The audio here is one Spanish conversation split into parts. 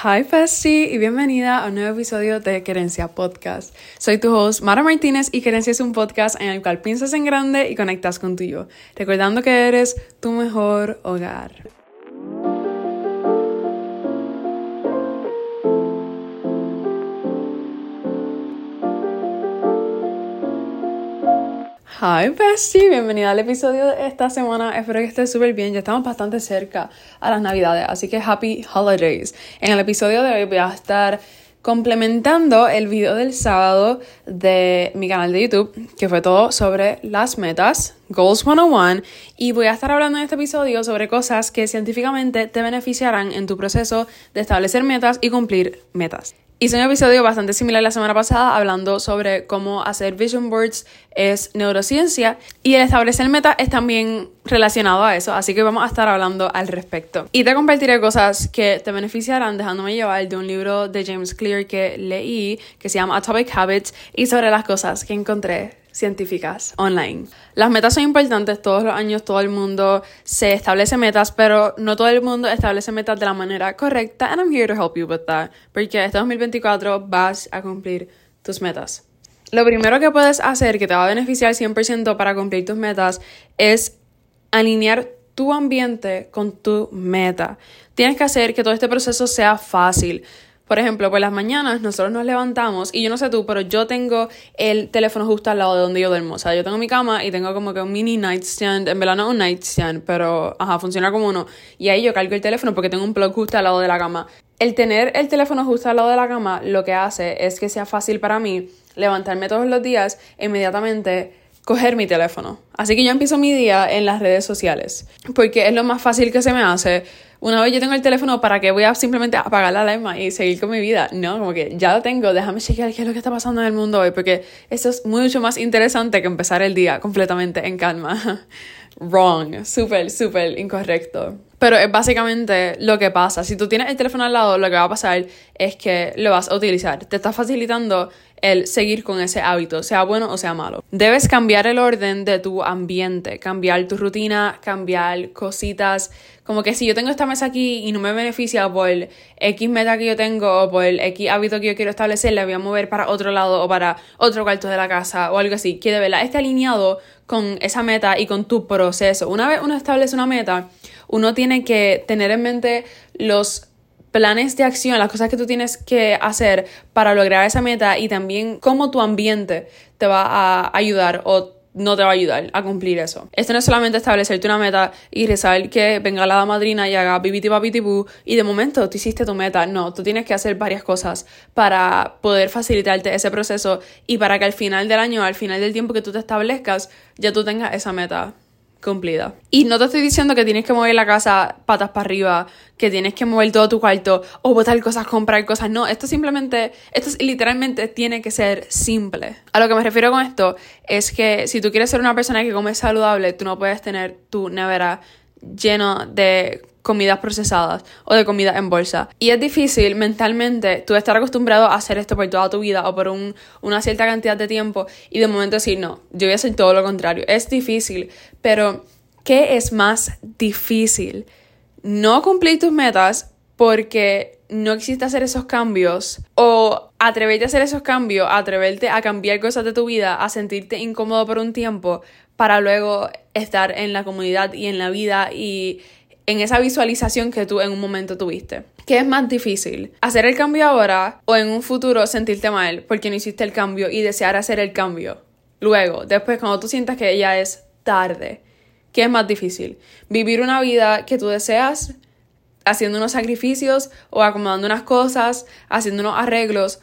Hi Festi y bienvenida a un nuevo episodio de Querencia Podcast. Soy tu host Mara Martínez y Querencia es un podcast en el cual piensas en grande y conectas con tu yo, recordando que eres tu mejor hogar. Hi Bestie, bienvenida al episodio de esta semana. Espero que estés súper bien. Ya estamos bastante cerca a las navidades, así que happy holidays. En el episodio de hoy voy a estar complementando el video del sábado de mi canal de YouTube, que fue todo sobre las metas, Goals 101, y voy a estar hablando en este episodio sobre cosas que científicamente te beneficiarán en tu proceso de establecer metas y cumplir metas. Hice un episodio bastante similar la semana pasada hablando sobre cómo hacer vision boards es neurociencia y el establecer metas es también relacionado a eso, así que vamos a estar hablando al respecto. Y te compartiré cosas que te beneficiarán dejándome llevar de un libro de James Clear que leí que se llama Atomic Habits y sobre las cosas que encontré científicas online. Las metas son importantes, todos los años todo el mundo se establece metas, pero no todo el mundo establece metas de la manera correcta, and I'm here to help you with that, porque este 2024 vas a cumplir tus metas. Lo primero que puedes hacer que te va a beneficiar 100% para cumplir tus metas es alinear tu ambiente con tu meta. Tienes que hacer que todo este proceso sea fácil. Por ejemplo, por las mañanas nosotros nos levantamos y yo no sé tú, pero yo tengo el teléfono justo al lado de donde yo duermo. O sea, yo tengo mi cama y tengo como que un mini nightstand. En verdad no un nightstand, pero ajá, funciona como uno. Y ahí yo cargo el teléfono porque tengo un plug justo al lado de la cama. El tener el teléfono justo al lado de la cama lo que hace es que sea fácil para mí levantarme todos los días e inmediatamente coger mi teléfono. Así que yo empiezo mi día en las redes sociales porque es lo más fácil que se me hace una vez yo tengo el teléfono, ¿para que voy a simplemente apagar la alarma y seguir con mi vida? No, como que ya lo tengo, déjame chequear qué es lo que está pasando en el mundo hoy, porque eso es mucho más interesante que empezar el día completamente en calma. Wrong, súper, súper incorrecto. Pero es básicamente lo que pasa. Si tú tienes el teléfono al lado, lo que va a pasar es que lo vas a utilizar. Te está facilitando el seguir con ese hábito, sea bueno o sea malo. Debes cambiar el orden de tu ambiente, cambiar tu rutina, cambiar cositas. Como que si yo tengo esta mesa aquí y no me beneficia por X meta que yo tengo o por X hábito que yo quiero establecer, la voy a mover para otro lado o para otro cuarto de la casa o algo así. Que de verdad esté alineado con esa meta y con tu proceso. Una vez uno establece una meta, uno tiene que tener en mente los planes de acción, las cosas que tú tienes que hacer para lograr esa meta y también cómo tu ambiente te va a ayudar o no te va a ayudar a cumplir eso. Esto no es solamente establecerte una meta y rezar que venga la madrina y haga bibiti papiti y de momento tú hiciste tu meta. No, tú tienes que hacer varias cosas para poder facilitarte ese proceso y para que al final del año, al final del tiempo que tú te establezcas, ya tú tengas esa meta cumplida. Y no te estoy diciendo que tienes que mover la casa patas para arriba, que tienes que mover todo tu cuarto o botar cosas, comprar cosas. No, esto simplemente, esto literalmente tiene que ser simple. A lo que me refiero con esto es que si tú quieres ser una persona que come saludable, tú no puedes tener tu nevera lleno de comidas procesadas o de comida en bolsa. Y es difícil mentalmente tú estar acostumbrado a hacer esto por toda tu vida o por un, una cierta cantidad de tiempo y de momento decir, no, yo voy a hacer todo lo contrario. Es difícil, pero ¿qué es más difícil? No cumplir tus metas porque no existe hacer esos cambios o atreverte a hacer esos cambios, atreverte a cambiar cosas de tu vida, a sentirte incómodo por un tiempo para luego estar en la comunidad y en la vida y en esa visualización que tú en un momento tuviste. ¿Qué es más difícil? ¿Hacer el cambio ahora o en un futuro sentirte mal porque no hiciste el cambio y desear hacer el cambio? Luego, después cuando tú sientas que ya es tarde, ¿qué es más difícil? ¿Vivir una vida que tú deseas haciendo unos sacrificios o acomodando unas cosas, haciendo unos arreglos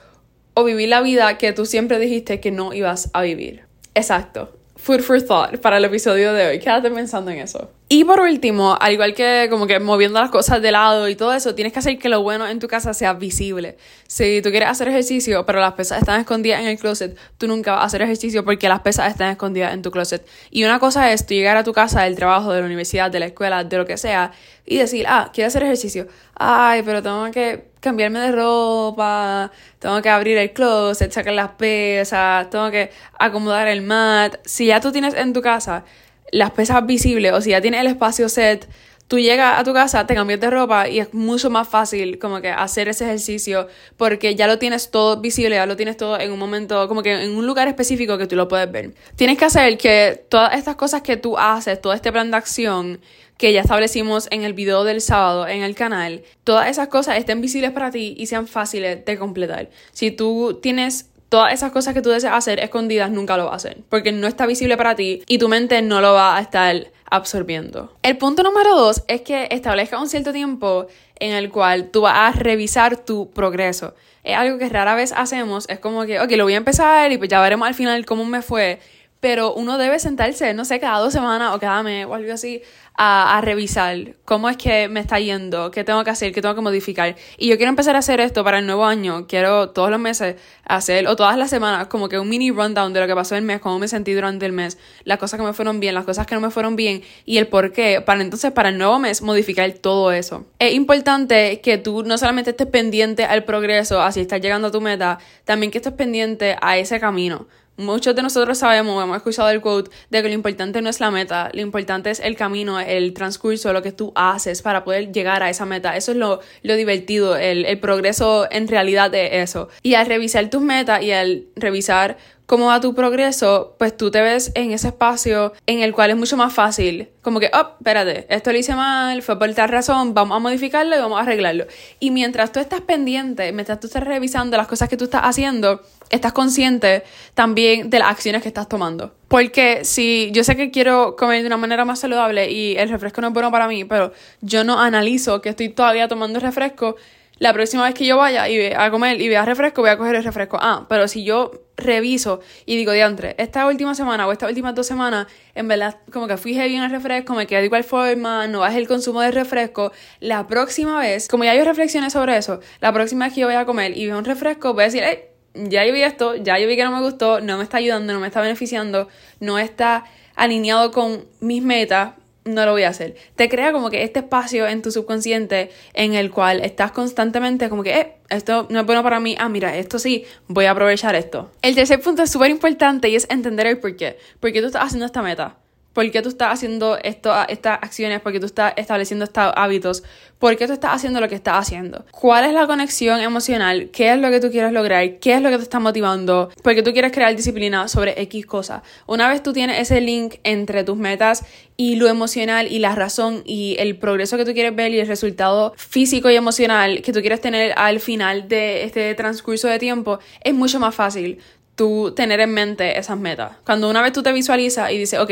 o vivir la vida que tú siempre dijiste que no ibas a vivir? Exacto food for thought para el episodio de hoy. Quédate pensando en eso. Y por último, al igual que como que moviendo las cosas de lado y todo eso, tienes que hacer que lo bueno en tu casa sea visible. Si tú quieres hacer ejercicio, pero las pesas están escondidas en el closet, tú nunca vas a hacer ejercicio porque las pesas están escondidas en tu closet. Y una cosa es tú llegar a tu casa del trabajo, de la universidad, de la escuela, de lo que sea, y decir, ah, quiero hacer ejercicio. Ay, pero tengo que cambiarme de ropa, tengo que abrir el closet, sacar las pesas, tengo que acomodar el mat. Si ya tú tienes en tu casa las pesas visibles o si ya tienes el espacio set, tú llegas a tu casa, te cambias de ropa y es mucho más fácil como que hacer ese ejercicio porque ya lo tienes todo visible, ya lo tienes todo en un momento, como que en un lugar específico que tú lo puedes ver. Tienes que hacer que todas estas cosas que tú haces, todo este plan de acción que ya establecimos en el video del sábado en el canal, todas esas cosas estén visibles para ti y sean fáciles de completar. Si tú tienes todas esas cosas que tú deseas hacer escondidas, nunca lo vas a hacer, porque no está visible para ti y tu mente no lo va a estar absorbiendo. El punto número dos es que establezca un cierto tiempo en el cual tú vas a revisar tu progreso. Es algo que rara vez hacemos, es como que, ok, lo voy a empezar y pues ya veremos al final cómo me fue, pero uno debe sentarse, no sé, cada dos semanas o cada mes o algo así, a, revisar cómo es que me está yendo, qué tengo que hacer, qué tengo que modificar. Y yo quiero empezar a hacer esto para el nuevo año. Quiero todos los meses hacer, o todas las semanas, como que un mini rundown de lo que pasó el mes, cómo me sentí durante el mes, las cosas que me fueron bien, las cosas que no me fueron bien y el por qué, para entonces para el nuevo mes modificar todo eso. Es importante que tú no solamente estés pendiente al progreso, así estás llegando a tu meta, también que estés pendiente a ese camino. Muchos de nosotros sabemos, hemos escuchado el quote de que lo importante no es la meta, lo importante es el camino, el transcurso, lo que tú haces para poder llegar a esa meta. Eso es lo, lo divertido, el, el progreso en realidad de eso. Y al revisar tus metas y al revisar cómo va tu progreso, pues tú te ves en ese espacio en el cual es mucho más fácil. Como que, oh, espérate, esto lo hice mal, fue por tal razón, vamos a modificarlo y vamos a arreglarlo. Y mientras tú estás pendiente, mientras tú estás revisando las cosas que tú estás haciendo, estás consciente también de las acciones que estás tomando. Porque si yo sé que quiero comer de una manera más saludable y el refresco no es bueno para mí, pero yo no analizo que estoy todavía tomando refresco, la próxima vez que yo vaya y a comer y vea refresco, voy a coger el refresco. Ah, pero si yo reviso y digo, diantre, esta última semana o estas últimas dos semanas, en verdad, como que fui heavy en el refresco, me quedé de igual forma, no bajé el consumo de refresco. La próxima vez, como ya yo reflexioné sobre eso, la próxima vez que yo vaya a comer y vea un refresco, voy a decir, hey, ya yo vi esto, ya yo vi que no me gustó, no me está ayudando, no me está beneficiando, no está alineado con mis metas, no lo voy a hacer. Te crea como que este espacio en tu subconsciente en el cual estás constantemente como que, eh, esto no es bueno para mí, ah, mira, esto sí, voy a aprovechar esto. El tercer punto es súper importante y es entender el por qué. ¿Por qué tú estás haciendo esta meta? ¿Por qué tú estás haciendo esto, estas acciones? ¿Por qué tú estás estableciendo estos hábitos? ¿Por qué tú estás haciendo lo que estás haciendo? ¿Cuál es la conexión emocional? ¿Qué es lo que tú quieres lograr? ¿Qué es lo que te está motivando? Porque tú quieres crear disciplina sobre X cosas. Una vez tú tienes ese link entre tus metas y lo emocional y la razón y el progreso que tú quieres ver y el resultado físico y emocional que tú quieres tener al final de este transcurso de tiempo, es mucho más fácil tú tener en mente esas metas. Cuando una vez tú te visualizas y dices, ok,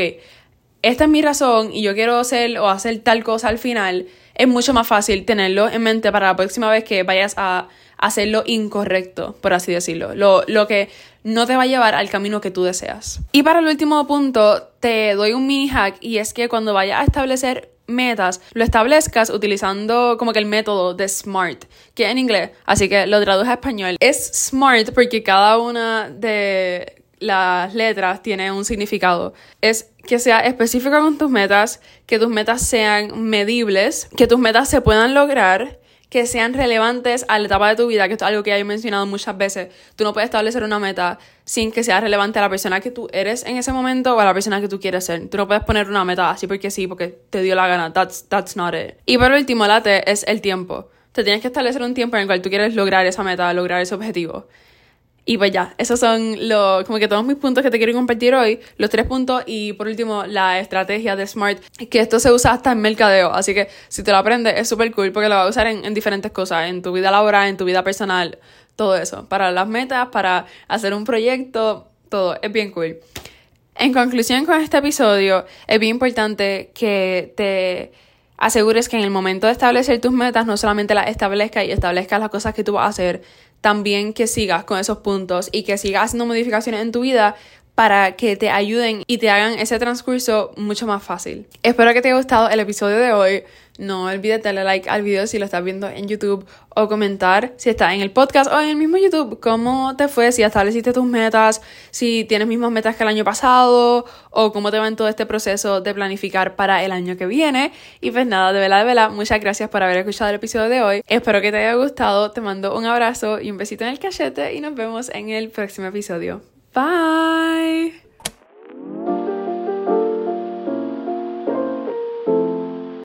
esta es mi razón y yo quiero hacer o hacer tal cosa al final, es mucho más fácil tenerlo en mente para la próxima vez que vayas a hacerlo incorrecto, por así decirlo, lo, lo que no te va a llevar al camino que tú deseas. Y para el último punto, te doy un mini hack y es que cuando vayas a establecer metas, lo establezcas utilizando como que el método de SMART, que es en inglés, así que lo traduje a español. Es SMART porque cada una de las letras tiene un significado. Es que sea específico con tus metas, que tus metas sean medibles, que tus metas se puedan lograr, que sean relevantes a la etapa de tu vida, que esto es algo que ya he mencionado muchas veces. Tú no puedes establecer una meta sin que sea relevante a la persona que tú eres en ese momento o a la persona que tú quieres ser. Tú no puedes poner una meta así porque sí, porque te dio la gana. That's, that's not it. Y por último, late es el tiempo. Te tienes que establecer un tiempo en el cual tú quieres lograr esa meta, lograr ese objetivo. Y pues ya, esos son los, como que todos mis puntos que te quiero compartir hoy, los tres puntos y por último la estrategia de Smart, que esto se usa hasta en mercadeo, así que si te lo aprendes es súper cool porque lo vas a usar en, en diferentes cosas, en tu vida laboral, en tu vida personal, todo eso, para las metas, para hacer un proyecto, todo, es bien cool. En conclusión con este episodio, es bien importante que te asegures que en el momento de establecer tus metas no solamente las establezcas y establezcas las cosas que tú vas a hacer, también que sigas con esos puntos y que sigas haciendo modificaciones en tu vida para que te ayuden y te hagan ese transcurso mucho más fácil. Espero que te haya gustado el episodio de hoy. No olvides darle like al video si lo estás viendo en YouTube o comentar si está en el podcast o en el mismo YouTube cómo te fue, si estableciste tus metas, si tienes mismas metas que el año pasado o cómo te va en todo este proceso de planificar para el año que viene. Y pues nada, de verdad, de verdad, muchas gracias por haber escuchado el episodio de hoy. Espero que te haya gustado, te mando un abrazo y un besito en el cachete y nos vemos en el próximo episodio. Bye!